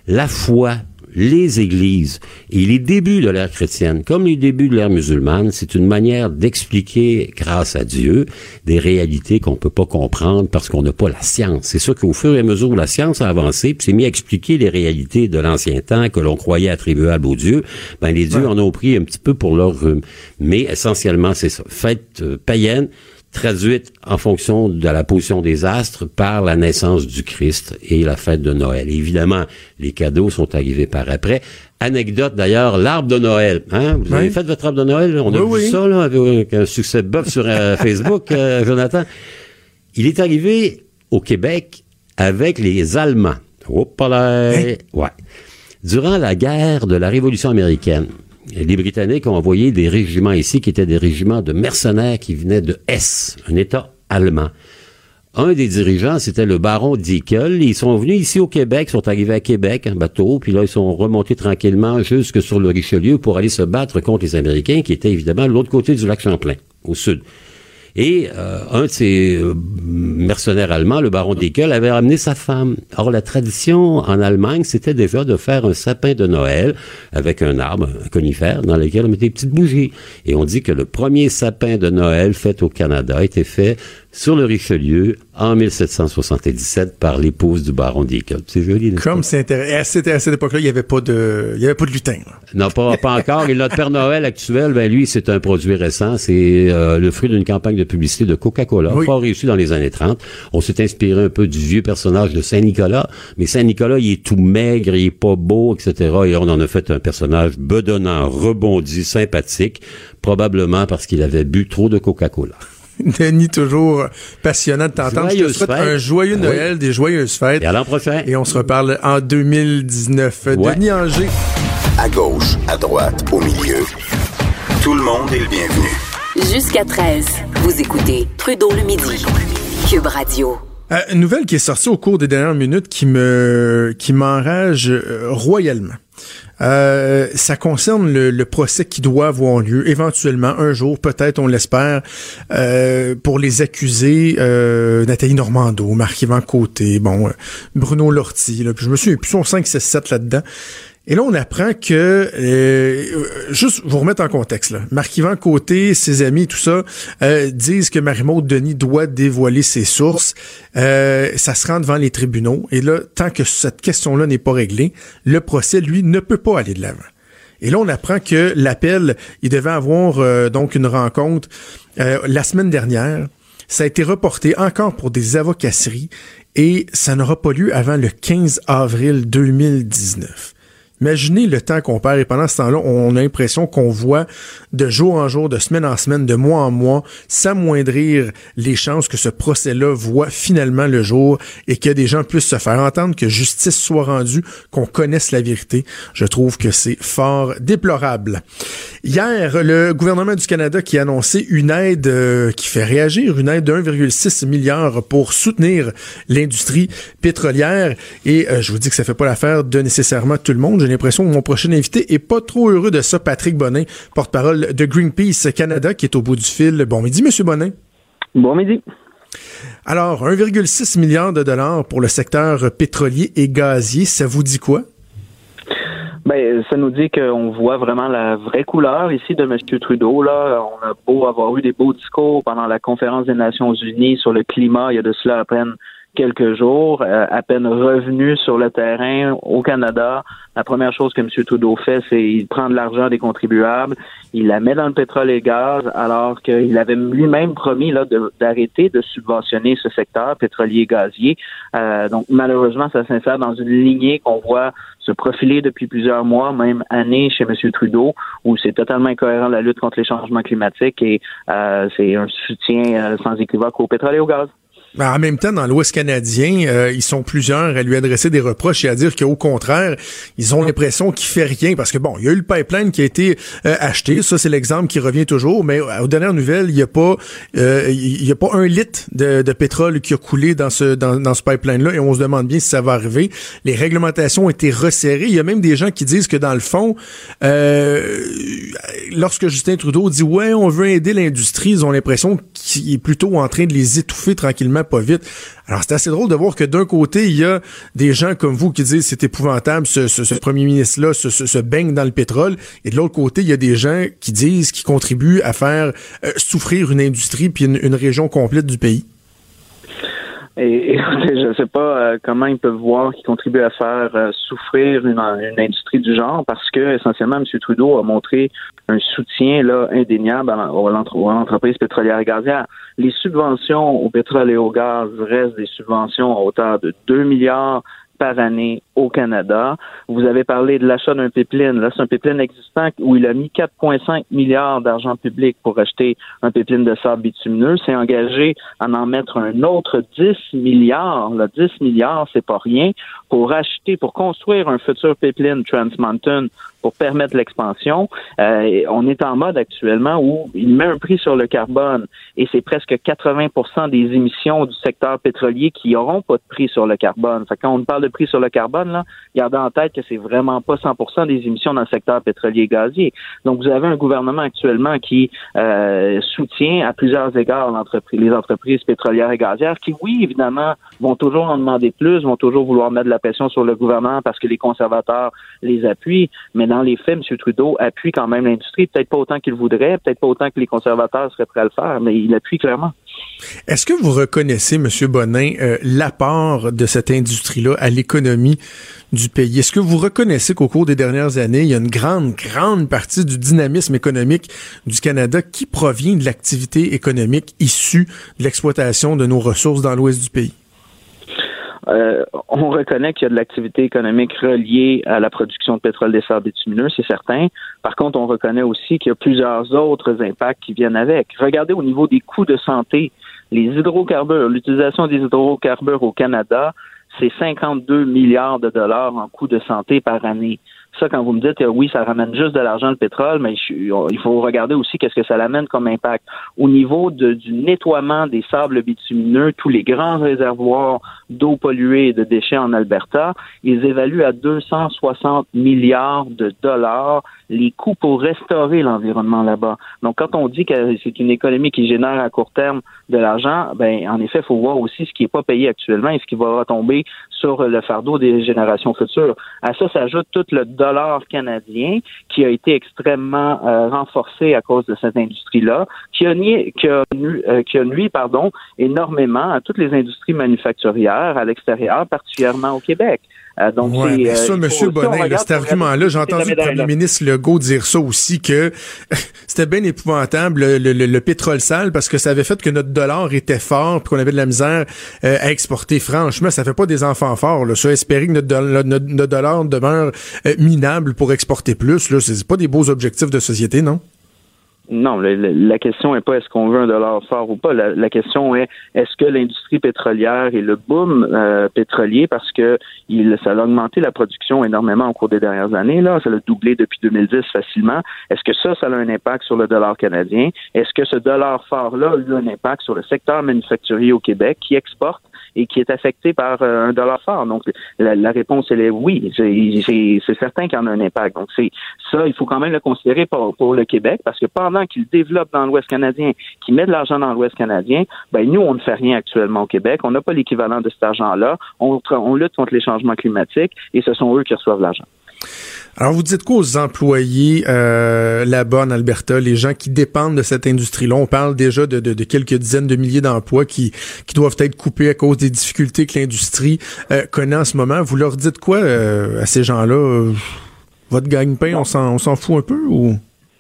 La foi, les églises et les débuts de l'ère chrétienne, comme les débuts de l'ère musulmane, c'est une manière d'expliquer, grâce à Dieu, des réalités qu'on peut pas comprendre parce qu'on n'a pas la science. C'est sûr qu'au fur et à mesure où la science a avancé, puis s'est mis à expliquer les réalités de l'ancien temps que l'on croyait attribuables aux dieux, ben les dieux en ont pris un petit peu pour leur rhume. Mais essentiellement, c'est ça. Fête euh, païenne, traduite en fonction de la position des astres par la naissance du Christ et la fête de Noël. évidemment, les cadeaux sont arrivés par après. Anecdote d'ailleurs, l'arbre de Noël. Hein? Vous avez fait votre arbre de Noël? On a vu ça là, avec un succès bof sur euh, Facebook, euh, Jonathan. Il est arrivé au Québec avec les Allemands. Hop là! Hein? Ouais. Durant la guerre de la Révolution américaine, les Britanniques ont envoyé des régiments ici qui étaient des régiments de mercenaires qui venaient de Hesse, un État allemand. Un des dirigeants, c'était le baron Dickel. Ils sont venus ici au Québec, sont arrivés à Québec en bateau, puis là, ils sont remontés tranquillement jusque sur le Richelieu pour aller se battre contre les Américains, qui étaient évidemment de l'autre côté du lac Champlain, au sud. Et euh, un de ces euh, mercenaires allemands, le baron Dickel, avait ramené sa femme. Or, la tradition en Allemagne, c'était déjà de faire un sapin de Noël avec un arbre, un conifère, dans lequel on mettait des petites bougies. Et on dit que le premier sapin de Noël fait au Canada été fait sur le Richelieu en 1777 par l'épouse du baron Dickel. C'est joli. Comme c'est intéressant. À cette époque-là, il n'y avait pas de, il y avait pas de lutin. Non, pas, pas encore. Et notre Père Noël actuel, ben lui, c'est un produit récent. C'est euh, le fruit d'une campagne de publicité de Coca-Cola, fort réussi dans les années 30. On s'est inspiré un peu du vieux personnage de Saint-Nicolas, mais Saint-Nicolas, il est tout maigre, il est pas beau, etc. Et on en a fait un personnage bedonnant, rebondi, sympathique, probablement parce qu'il avait bu trop de Coca-Cola. Denis, toujours passionnant de t'entendre. Je te souhaite un joyeux Noël, des joyeuses fêtes. Et à l'an prochain. Et on se reparle en 2019. Denis Anger. À gauche, à droite, au milieu. Tout le monde est le bienvenu. Jusqu'à 13, vous écoutez Trudeau le midi. Cube Radio. Euh, une nouvelle qui est sortie au cours des dernières minutes qui me qui m'enrage euh, royalement. Euh, ça concerne le, procès qui doit avoir lieu éventuellement un jour, peut-être, on l'espère, euh, pour les accusés euh, Nathalie Normando, Marc-Yvan Côté, bon, Bruno Lortie, là, puis je me suis plus son 5, 6, 7 là-dedans. Et là, on apprend que, euh, juste vous remettre en contexte, là, Marc-Yvan Côté, ses amis, tout ça, euh, disent que Marie-Maud Denis doit dévoiler ses sources. Euh, ça se rend devant les tribunaux. Et là, tant que cette question-là n'est pas réglée, le procès, lui, ne peut pas aller de l'avant. Et là, on apprend que l'appel, il devait avoir donc une rencontre la semaine dernière. Ça a été reporté encore pour des avocasseries et ça n'aura pas lieu avant le 15 avril 2019 Imaginez le temps qu'on perd et pendant ce temps-là, on a l'impression qu'on voit de jour en jour, de semaine en semaine, de mois en mois, s'amoindrir les chances que ce procès-là voit finalement le jour et que des gens puissent se faire entendre, que justice soit rendue, qu'on connaisse la vérité. Je trouve que c'est fort déplorable. Hier, le gouvernement du Canada qui a annoncé une aide euh, qui fait réagir, une aide de 1,6 milliard pour soutenir l'industrie pétrolière. Et euh, je vous dis que ça fait pas l'affaire de nécessairement tout le monde j'ai l'impression que mon prochain invité est pas trop heureux de ça. Patrick Bonin, porte-parole de Greenpeace Canada, qui est au bout du fil. Bon midi, Monsieur Bonin. Bon midi. Alors, 1,6 milliard de dollars pour le secteur pétrolier et gazier, ça vous dit quoi? Ben, ça nous dit qu'on voit vraiment la vraie couleur ici de M. Trudeau. Là, on a beau avoir eu des beaux discours pendant la conférence des Nations Unies sur le climat, il y a de cela à peine quelques jours, euh, à peine revenu sur le terrain au Canada. La première chose que M. Trudeau fait, c'est il prend de l'argent des contribuables, il la met dans le pétrole et le gaz, alors qu'il avait lui-même promis là d'arrêter de, subventionner ce secteur pétrolier et gazier. Euh, donc malheureusement, ça s'insère dans une lignée qu'on voit se profiler depuis plusieurs mois, même années chez M. Trudeau, où c'est totalement incohérent la lutte contre les changements climatiques et euh, c'est un soutien sans équivoque au pétrole et au gaz. Ben, en même temps, dans l'Ouest canadien, euh, ils sont plusieurs à lui adresser des reproches et à dire qu'au contraire, ils ont l'impression qu'il fait rien. Parce que bon, il y a eu le pipeline qui a été euh, acheté, ça c'est l'exemple qui revient toujours, mais aux dernières nouvelles, il n'y a pas, euh, il y a pas un litre de, pétrole qui a coulé dans ce dans, dans ce pipeline-là. Et on se demande bien si ça va arriver. Les réglementations ont été resserrées. Il y a même des gens qui disent que dans le fond, lorsque Justin Trudeau dit ouais, on veut aider l'industrie, ils ont l'impression qu'il est plutôt en train de les étouffer tranquillement pas vite. Alors, c'est assez drôle de voir que d'un côté, il y a des gens comme vous qui disent c'est épouvantable, ce, premier ministre-là se, baigne dans le pétrole. Et de l'autre côté, il y a des gens qui disent, qui contribuent à faire euh, souffrir une industrie puis une, région complète du pays. Et, je ne sais pas euh, comment ils peuvent voir qu'ils contribuent à faire euh, souffrir une, industrie du genre parce que essentiellement M. Trudeau a montré un soutien là indéniable à, l'entreprise pétrolière et gazière les subventions au pétrole et au gaz restent des subventions à hauteur de 2 milliards par année au Canada. Vous avez parlé de l'achat d'un pipeline. Là, c'est un pipeline existant où il a mis 4,5 milliards d'argent public pour acheter un pipeline de sable bitumineux. C'est engagé à en mettre un autre 10 milliards. Là, 10 milliards, c'est pas rien pour acheter, pour construire un futur pipeline Trans Mountain pour permettre l'expansion. Euh, on est en mode actuellement où il met un prix sur le carbone et c'est presque 80% des émissions du secteur pétrolier qui n'auront pas de prix sur le carbone. Fait quand on parle prix sur le carbone, là, gardez en tête que c'est vraiment pas 100% des émissions dans le secteur pétrolier et gazier. Donc vous avez un gouvernement actuellement qui euh, soutient à plusieurs égards les entreprises pétrolières et gazières qui, oui, évidemment, vont toujours en demander plus, vont toujours vouloir mettre de la pression sur le gouvernement parce que les conservateurs les appuient, mais dans les faits, M. Trudeau appuie quand même l'industrie, peut-être pas autant qu'il voudrait, peut-être pas autant que les conservateurs seraient prêts à le faire, mais il appuie clairement. Est-ce que vous reconnaissez, M. Bonin, euh, l'apport de cette industrie-là à l'économie du pays? Est-ce que vous reconnaissez qu'au cours des dernières années, il y a une grande, grande partie du dynamisme économique du Canada qui provient de l'activité économique issue de l'exploitation de nos ressources dans l'ouest du pays? Euh, on reconnaît qu'il y a de l'activité économique reliée à la production de pétrole des sables bitumineux, c'est certain. Par contre, on reconnaît aussi qu'il y a plusieurs autres impacts qui viennent avec. Regardez au niveau des coûts de santé, les hydrocarbures, l'utilisation des hydrocarbures au Canada, c'est 52 milliards de dollars en coûts de santé par année. Ça, quand vous me dites, oui, ça ramène juste de l'argent le pétrole, mais il faut regarder aussi qu'est-ce que ça amène comme impact. Au niveau du nettoiement des sables bitumineux, tous les grands réservoirs d'eau polluée et de déchets en Alberta, ils évaluent à 260 milliards de dollars les coûts pour restaurer l'environnement là-bas. Donc, quand on dit que c'est une économie qui génère à court terme de l'argent, ben, en effet, il faut voir aussi ce qui n'est pas payé actuellement et ce qui va retomber sur le fardeau des générations futures. À ça s'ajoute tout le dollar canadien qui a été extrêmement euh, renforcé à cause de cette industrie-là, qui a, qui euh, qui a nuit pardon, énormément à toutes les industries manufacturières à l'extérieur, particulièrement au Québec. Euh, donc, ouais, ça, M. Bonnet, cet argument-là, j'ai entendu le premier ministre Legault dire ça aussi, que c'était bien épouvantable, le, pétrole sale, parce que ça avait fait que notre dollar était fort, puis qu'on avait de la misère à exporter. Franchement, ça fait pas des enfants forts. Là. Ça, espérer que notre, notre, dollar demeure minable pour exporter plus, là, c'est pas des beaux objectifs de société, non? Non, la, question n'est pas est-ce qu'on veut un dollar fort ou pas. La, question est est-ce que l'industrie pétrolière et le boom euh, pétrolier, parce que il, ça a augmenté la production énormément au cours des dernières années, là, ça l'a doublé depuis 2010 facilement. Est-ce que ça, ça a un impact sur le dollar canadien? Est-ce que ce dollar fort-là a eu un impact sur le secteur manufacturier au Québec qui exporte? Et qui est affecté par euh, un dollar fort. Donc, la, réponse, elle est oui. C'est certain qu'il y en a un impact. Donc, c'est ça, il faut quand même le considérer pour, le Québec, parce que pendant qu'il développe dans l'Ouest canadien, qu'il met de l'argent dans l'Ouest canadien, ben nous, on ne fait rien actuellement au Québec. On n'a pas l'équivalent de cet argent-là. On lutte contre les changements climatiques et ce sont eux qui reçoivent l'argent. Alors, vous dites quoi aux employés euh, là-bas en Alberta, les gens qui dépendent de cette industrie-là? On parle déjà de, quelques dizaines de milliers d'emplois qui, qui doivent être coupés à cause des difficultés que l'industrie euh, connaît en ce moment. Vous leur dites quoi euh, à ces gens-là? votre gagne-pain, on s'en fout un peu ou?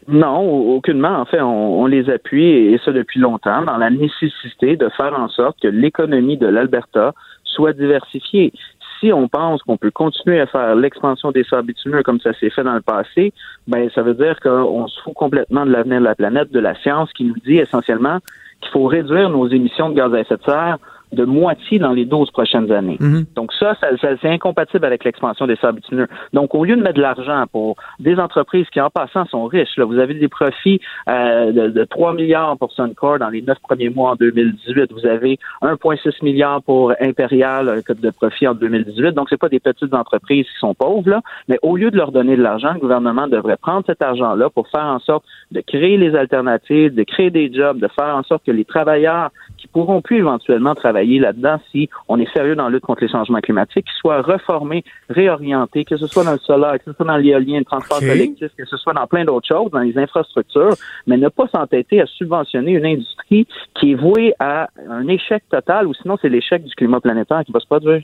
Non, aucunement. En fait, on, on, les appuie, et ça depuis longtemps, dans la nécessité de faire en sorte que l'économie de l'Alberta soit diversifiée si on pense qu'on peut continuer à faire l'expansion des sables bitumineux comme ça s'est fait dans le passé, ben ça veut dire qu'on se fout complètement de l'avenir de la planète, de la science qui nous dit essentiellement qu'il faut réduire nos émissions de gaz à effet de serre de moitié dans les 12 prochaines années. Mhm. Donc ça, ça, c'est incompatible avec l'expansion des sables bitumineux. Donc au lieu de mettre de l'argent pour des entreprises qui en passant sont riches, là, vous avez des profits euh, de, de, 3 milliards pour Suncor dans les 9 premiers mois en 2018, vous avez 1,6 milliard pour Imperial, un code de profit en 2018. Donc c'est pas des petites entreprises qui sont pauvres là, mais au lieu de leur donner de l'argent, le gouvernement devrait prendre cet argent-là pour faire en sorte de créer les alternatives, de créer des jobs, de faire en sorte que les travailleurs qui pourront plus éventuellement travailler là-dedans si on est sérieux dans la lutte contre les changements climatiques, qu'ils soient reformés, réorientés, que ce soit dans le solaire, que ce soit dans l'éolien, le transport collectif, que ce soit dans plein d'autres choses, dans les infrastructures, mais ne pas s'entêter à subventionner une industrie qui est vouée à un échec total, ou sinon c'est l'échec du climat planétaire qui va se produire.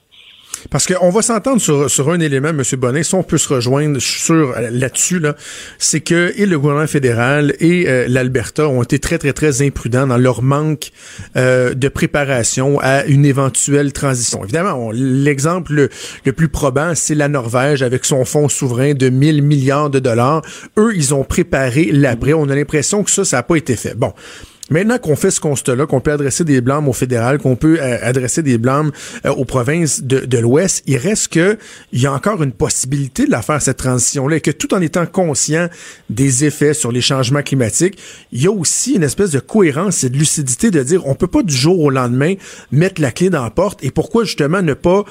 Parce qu'on va s'entendre sur, sur un élément, M. Bonnet, si on peut se rejoindre sur là-dessus, là, c'est que et le gouvernement fédéral et euh, l'Alberta ont été très, très, très imprudents dans leur manque euh, de préparation à une éventuelle transition. Évidemment, l'exemple le, le, plus probant, c'est la Norvège avec son fonds souverain de 1000 milliards de dollars. Eux, ils ont préparé l'après. On a l'impression que ça, ça n'a pas été fait. Bon. Maintenant qu'on fait ce constat-là, qu'on peut adresser des blâmes au fédéral, qu'on peut euh, adresser des blâmes euh, aux provinces de, l'Ouest, il reste que il y a encore une possibilité de la faire cette transition-là, et que tout en étant conscient des effets sur les changements climatiques, il y a aussi une espèce de cohérence et de lucidité de dire on peut pas du jour au lendemain mettre la clé dans la porte, et pourquoi justement ne pas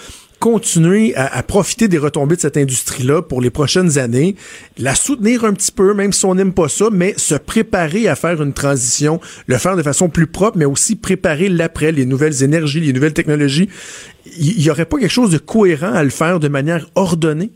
continuer à, profiter des retombées de cette industrie-là pour les prochaines années, la soutenir un petit peu, même si on n'aime pas ça, mais se préparer à faire une transition, le faire de façon plus propre, mais aussi préparer l'après, les nouvelles énergies, les nouvelles technologies. Il y, aurait pas quelque chose de cohérent à le faire de manière ordonnée?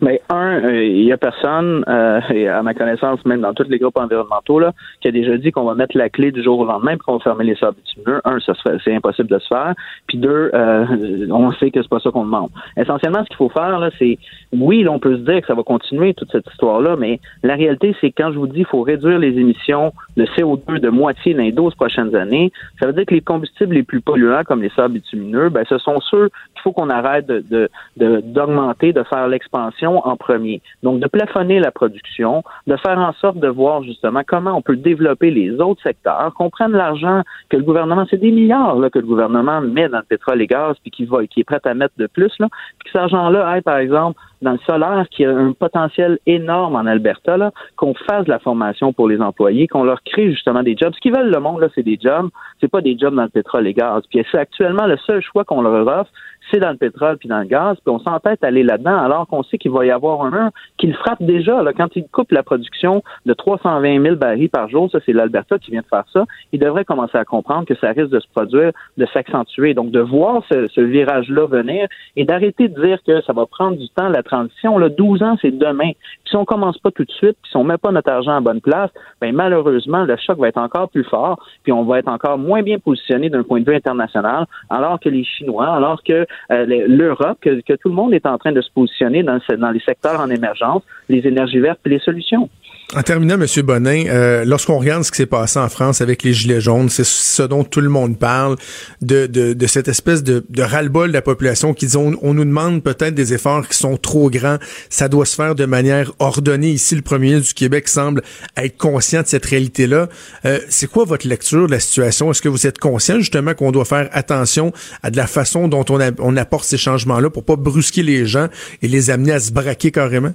Mais un, euh, il y a personne, euh, et à ma connaissance, même dans tous les groupes environnementaux, là, qui a déjà dit qu'on va mettre la clé du jour au lendemain pour qu'on va fermer les sables bitumineux. Un, ça c'est impossible de se faire. Puis deux, euh, on sait que c'est pas ça qu'on demande. Essentiellement, ce qu'il faut faire, là, c'est oui, on peut se dire que ça va continuer toute cette histoire-là, mais la réalité, c'est quand je vous dis qu'il faut réduire les émissions de CO2 de moitié dans les 12 prochaines années, ça veut dire que les combustibles les plus polluants, comme les sables bitumineux, ben, ce sont ceux qu'il faut qu'on arrête de, d'augmenter, de, de faire l'expansion en premier. Donc, de plafonner la production, de faire en sorte de voir justement comment on peut développer les autres secteurs, qu'on prenne l'argent que le gouvernement, c'est des milliards que le gouvernement met dans le pétrole et gaz, puis qui est prêt à mettre de plus, là, puis que cet argent-là aille, par exemple, dans le solaire, qui a un potentiel énorme en Alberta, qu'on fasse de la formation pour les employés, qu'on leur crée justement des jobs. Ce qu'ils veulent le monde, c'est des jobs. C'est pas des jobs dans le pétrole et gaz. Puis c'est actuellement le seul choix qu'on leur offre, c'est dans le pétrole puis dans le gaz, puis on s'entête à aller là-dedans alors qu'on sait qu'il va y avoir un mur qui le frappe déjà. Là, quand il coupe la production de 320 000 barils par jour, ça c'est l'Alberta qui vient de faire ça, il devrait commencer à comprendre que ça risque de se produire, de s'accentuer. Donc de voir ce, ce virage-là venir et d'arrêter de dire que ça va prendre du temps la transition. Là, 12 ans, c'est demain. Puis si on commence pas tout de suite, puis si on met pas notre argent à bonne place, ben malheureusement, le choc va être encore plus fort, puis on va être encore moins bien positionné d'un point de vue international, alors que les Chinois, alors que euh, l'Europe, que, tout le monde est en train de se positionner dans, dans les secteurs en émergence, les énergies vertes et les solutions. En terminant, M. Bonin, euh, lorsqu'on regarde ce qui s'est passé en France avec les Gilets jaunes, c'est ce dont tout le monde parle, de, de, cette espèce de, de ras-le-bol de la population qui dit on, nous demande peut-être des efforts qui sont trop grands, ça doit se faire de manière ordonnée. Ici, le premier ministre du Québec semble être conscient de cette réalité-là. Euh, c'est quoi votre lecture de la situation? Est-ce que vous êtes conscient justement qu'on doit faire attention à de la façon dont on, on apporte ces changements-là pour pas brusquer les gens et les amener à se braquer carrément?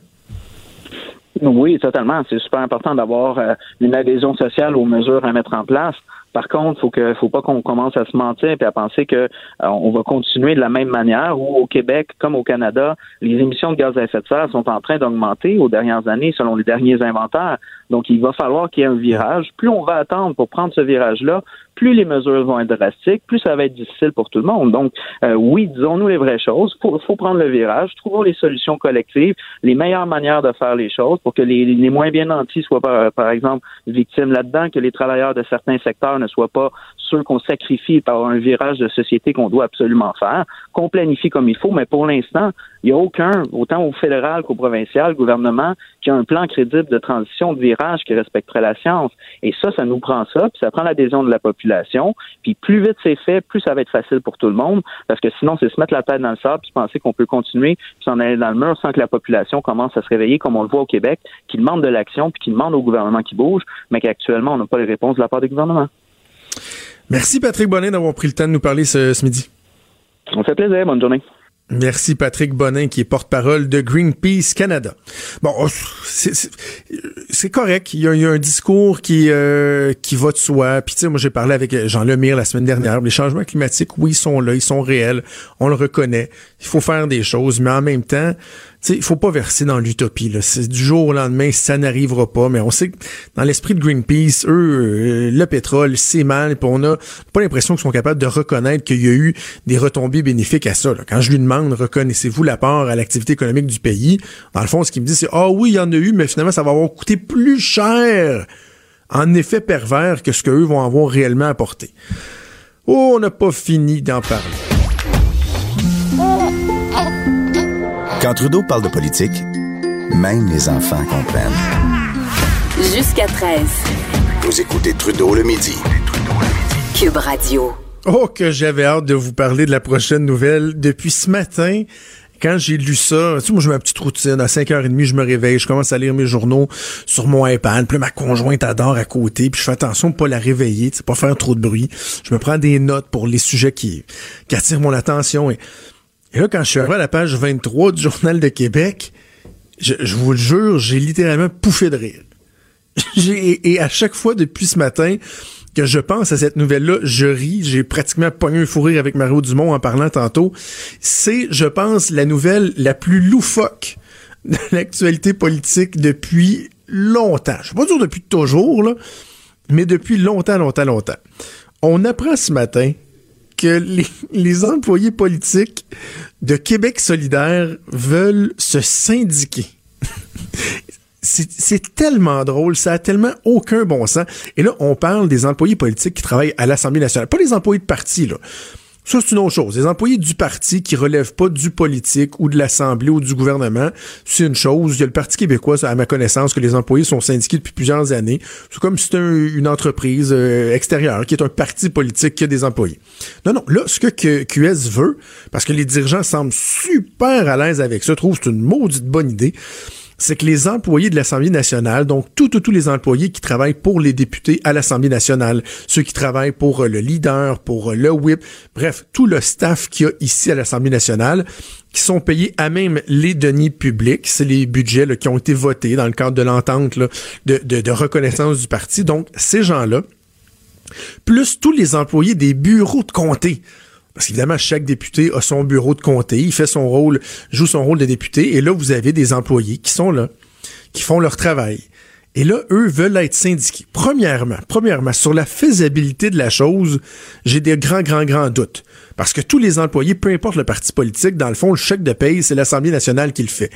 Oui, totalement. C'est super important d'avoir euh, une adhésion sociale aux mesures à mettre en place. Par contre, faut que, faut pas qu'on commence à se mentir et à penser que euh, on va continuer de la même manière. Où au Québec, comme au Canada, les émissions de gaz à effet de serre sont en train d'augmenter aux dernières années, selon les derniers inventaires. Donc, il va falloir qu'il y ait un virage. Plus on va attendre pour prendre ce virage-là, plus les mesures vont être drastiques, plus ça va être difficile pour tout le monde. Donc, euh, oui, disons-nous les vraies choses. Il faut, prendre le virage, trouvons les solutions collectives, les meilleures manières de faire les choses pour que les, les moins bien nantis soient, par, par exemple, victimes là-dedans, que les travailleurs de certains secteurs ne soient pas ceux qu'on sacrifie par un virage de société qu'on doit absolument faire, qu'on planifie comme il faut, mais pour l'instant, il n'y a aucun, autant au fédéral qu'au provincial, gouvernement, qui a un plan crédible de transition, de virage qui respecterait la science. Et ça, ça nous prend ça, puis ça prend l'adhésion de la population. Puis plus vite c'est fait, plus ça va être facile pour tout le monde, parce que sinon, c'est se mettre la tête dans le sable, puis penser qu'on peut continuer, puis s'en aller dans le mur sans que la population commence à se réveiller, comme on le voit au Québec, qui demande de l'action, puis qui demande au gouvernement qui bouge, mais qu'actuellement, on n'a pas les réponses de la part du gouvernement. Merci Patrick Bonnet d'avoir pris le temps de nous parler ce, ce midi. On fait plaisir. Bonne journée. Merci Patrick Bonin qui est porte-parole de Greenpeace Canada. Bon, oh, c'est correct. Il y, a, un discours qui euh, qui va de soi. Puis tu sais, moi j'ai parlé avec Jean Lemire la semaine dernière. Les changements climatiques, oui, ils sont là, ils sont réels. On le reconnaît. Il faut faire des choses, mais en même temps, il faut pas verser dans l'utopie. Du jour au lendemain, ça n'arrivera pas. Mais on sait que dans l'esprit de Greenpeace, eux, euh, le pétrole, c'est mal. Puis on a pas l'impression qu'ils sont capables de reconnaître qu'il y a eu des retombées bénéfiques à ça. Quand je lui demande, reconnaissez-vous l'apport à l'activité économique du pays, dans le fond, ce qu'il me dit, c'est ah oui, il y en a eu, mais finalement, ça va avoir coûté plus cher en effet pervers que ce qu'eux vont avoir réellement apporté. Oh, on n'a pas fini d'en parler. Quand Trudeau parle de politique, même les enfants comprennent. Jusqu'à 13. Vous écoutez Trudeau le midi. Cube Radio. Oh, que j'avais hâte de vous parler de la prochaine nouvelle. Depuis ce matin, quand j'ai lu ça, tu sais, moi, je mets ma petite routine. À 5h30, je me réveille, je commence à lire mes journaux sur mon iPad. Puis ma conjointe adore à côté. Puis je fais attention de pas la réveiller, tu pas faire trop de bruit. Je me prends des notes pour les sujets qui, qui attirent mon attention. Et et là, quand je suis arrivé à la page 23 du Journal de Québec, je, vous le jure, j'ai littéralement pouffé de rire. et à chaque fois depuis ce matin que je pense à cette nouvelle-là, je ris. J'ai pratiquement pogné un fou rire avec Mario Dumont en parlant tantôt. C'est, je pense, la nouvelle la plus loufoque de l'actualité politique depuis longtemps. Je ne vais pas dire depuis toujours, mais depuis longtemps, longtemps, longtemps. On apprend ce matin que les, employés politiques de Québec solidaire veulent se syndiquer. c'est tellement drôle, ça a tellement aucun bon sens. Et là, on parle des employés politiques qui travaillent à l'Assemblée nationale, pas les employés de parti, là. Ça, c'est une autre chose. Les employés du parti qui relèvent pas du politique ou de l'Assemblée ou du gouvernement, c'est une chose. Il y a le Parti québécois, à ma connaissance, que les employés sont syndiqués depuis plusieurs années. C'est comme si c'était une entreprise euh, extérieure qui est un parti politique qui a des employés. Non, non. Là, ce que QS veut, parce que les dirigeants semblent super à l'aise avec ça, trouvent que c'est une maudite bonne idée, c'est que les employés de l'Assemblée nationale, donc tous, tous, les employés qui travaillent pour les députés à l'Assemblée nationale, ceux qui travaillent pour euh, le leader, pour euh, le whip, bref, tout le staff qu'il y a ici à l'Assemblée nationale, qui sont payés à même les deniers publics, c'est les budgets qui ont été votés dans le cadre de l'entente de, de, de reconnaissance du parti. Donc, ces gens-là, plus tous les employés des bureaux de comté, parce qu'évidemment, chaque député a son bureau de comté, il fait son rôle, joue son rôle de député, et là, vous avez des employés qui sont là, qui font leur travail. Et là, eux veulent être syndiqués. Premièrement, premièrement, sur la faisabilité de la chose, j'ai des grands, grands, grands doutes. Parce que tous les employés, peu importe le parti politique, dans le fond, le chèque de paye, c'est l'Assemblée nationale qui le fait.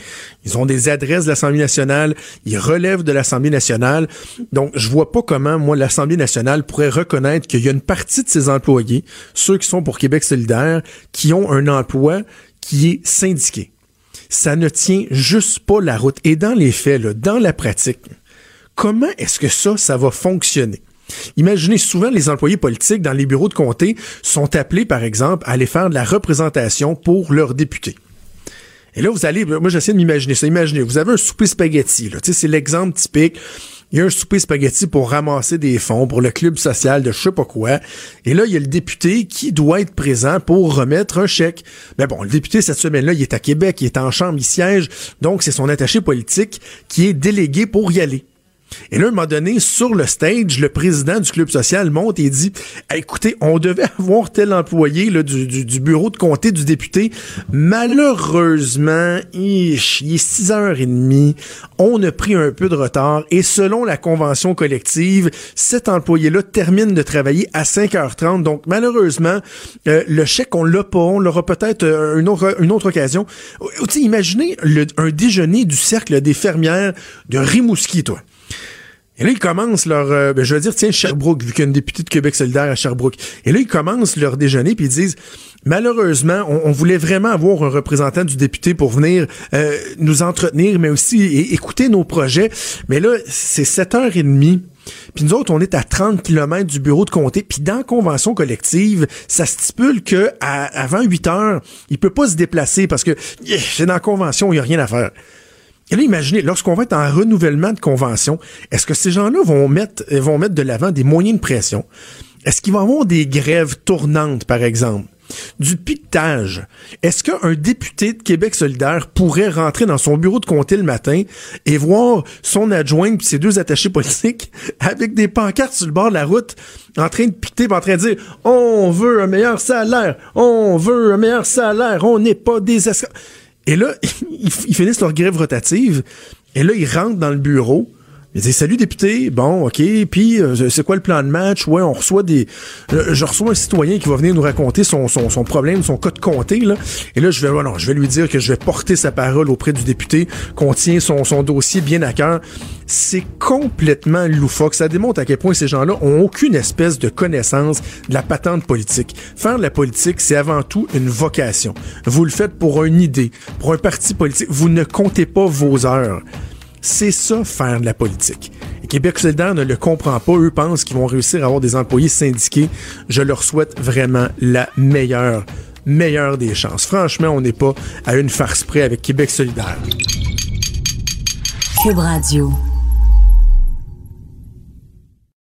Ils ont des adresses de l'Assemblée nationale, ils relèvent de l'Assemblée nationale. Donc, je vois pas comment, moi, l'Assemblée nationale pourrait reconnaître qu'il y a une partie de ses employés, ceux qui sont pour Québec solidaire, qui ont un emploi qui est syndiqué. Ça ne tient juste pas la route. Et dans les faits, là, dans la pratique, Comment est-ce que ça, ça va fonctionner? Imaginez souvent les employés politiques dans les bureaux de comté sont appelés, par exemple, à aller faire de la représentation pour leurs députés. Et là, vous allez, moi j'essaie de m'imaginer ça. Imaginez, vous avez un souper spaghetti, là. c'est l'exemple typique. Il y a un souper spaghetti pour ramasser des fonds pour le club social de je sais pas quoi. Et là, il y a le député qui doit être présent pour remettre un chèque. Mais bon, le député, cette semaine-là, il est à Québec, il est en chambre, il siège. Donc, c'est son attaché politique qui est délégué pour y aller. Et là, à un moment donné, sur le stage, le président du club social monte et dit Écoutez, on devait avoir tel employé là, du, du, bureau de comté du député. Malheureusement, il, est 6h30. On a pris un peu de retard. Et selon la convention collective, cet employé-là termine de travailler à 5h30. Donc, malheureusement, euh, le chèque, on l'a pas. On l'aura peut-être euh, une, autre, une autre occasion. imaginez le, un déjeuner du cercle des fermières de Rimouski, toi. Et là, ils commencent leur, euh, ben, je veux dire, tiens, Sherbrooke, vu qu'il y a une députée de Québec solidaire à Sherbrooke. Et là, ils commencent leur déjeuner, puis ils disent, malheureusement, on, voulait vraiment avoir un représentant du député pour venir euh, nous entretenir, mais aussi écouter nos projets. Mais là, c'est 7h30. Puis nous autres, on est à 30 km du bureau de comté. Puis dans la convention collective, ça stipule que à, avant 8 heures, il peut pas se déplacer parce que c'est dans la convention, il y a rien à faire. Et là, imaginez, lorsqu'on va être en renouvellement de convention, est-ce que ces gens-là vont mettre, vont mettre de l'avant des moyens de pression? Est-ce qu'ils vont avoir des grèves tournantes, par exemple? Du piquetage. Est-ce qu'un député de Québec solidaire pourrait rentrer dans son bureau de comté le matin et voir son adjoint et ses deux attachés politiques avec des pancartes sur le bord de la route en train de piqueter, en train de dire on veut un meilleur salaire, on veut un meilleur salaire, on n'est pas des et là, ils, finissent leur grève rotative. Et là, ils rentrent dans le bureau. Ils disent salut député, bon ok, puis euh, c'est quoi le plan de match? Ouais, on reçoit des, je reçois un citoyen qui va venir nous raconter son, son, son problème, son cas de comté là, et là je vais, non, je vais lui dire que je vais porter sa parole auprès du député, qu'on tient son, son dossier bien à cœur. C'est complètement loufoque. Ça démontre à quel point ces gens-là ont aucune espèce de connaissance de la patente politique. Faire de la politique, c'est avant tout une vocation. Vous le faites pour une idée, pour un parti politique. Vous ne comptez pas vos heures. C'est ça, faire de la politique. Et Québec solidaire ne le comprend pas. Eux pensent qu'ils vont réussir à avoir des employés syndiqués. Je leur souhaite vraiment la meilleure, meilleure des chances. Franchement, on n'est pas à une farce près avec Québec solidaire. Cube Radio.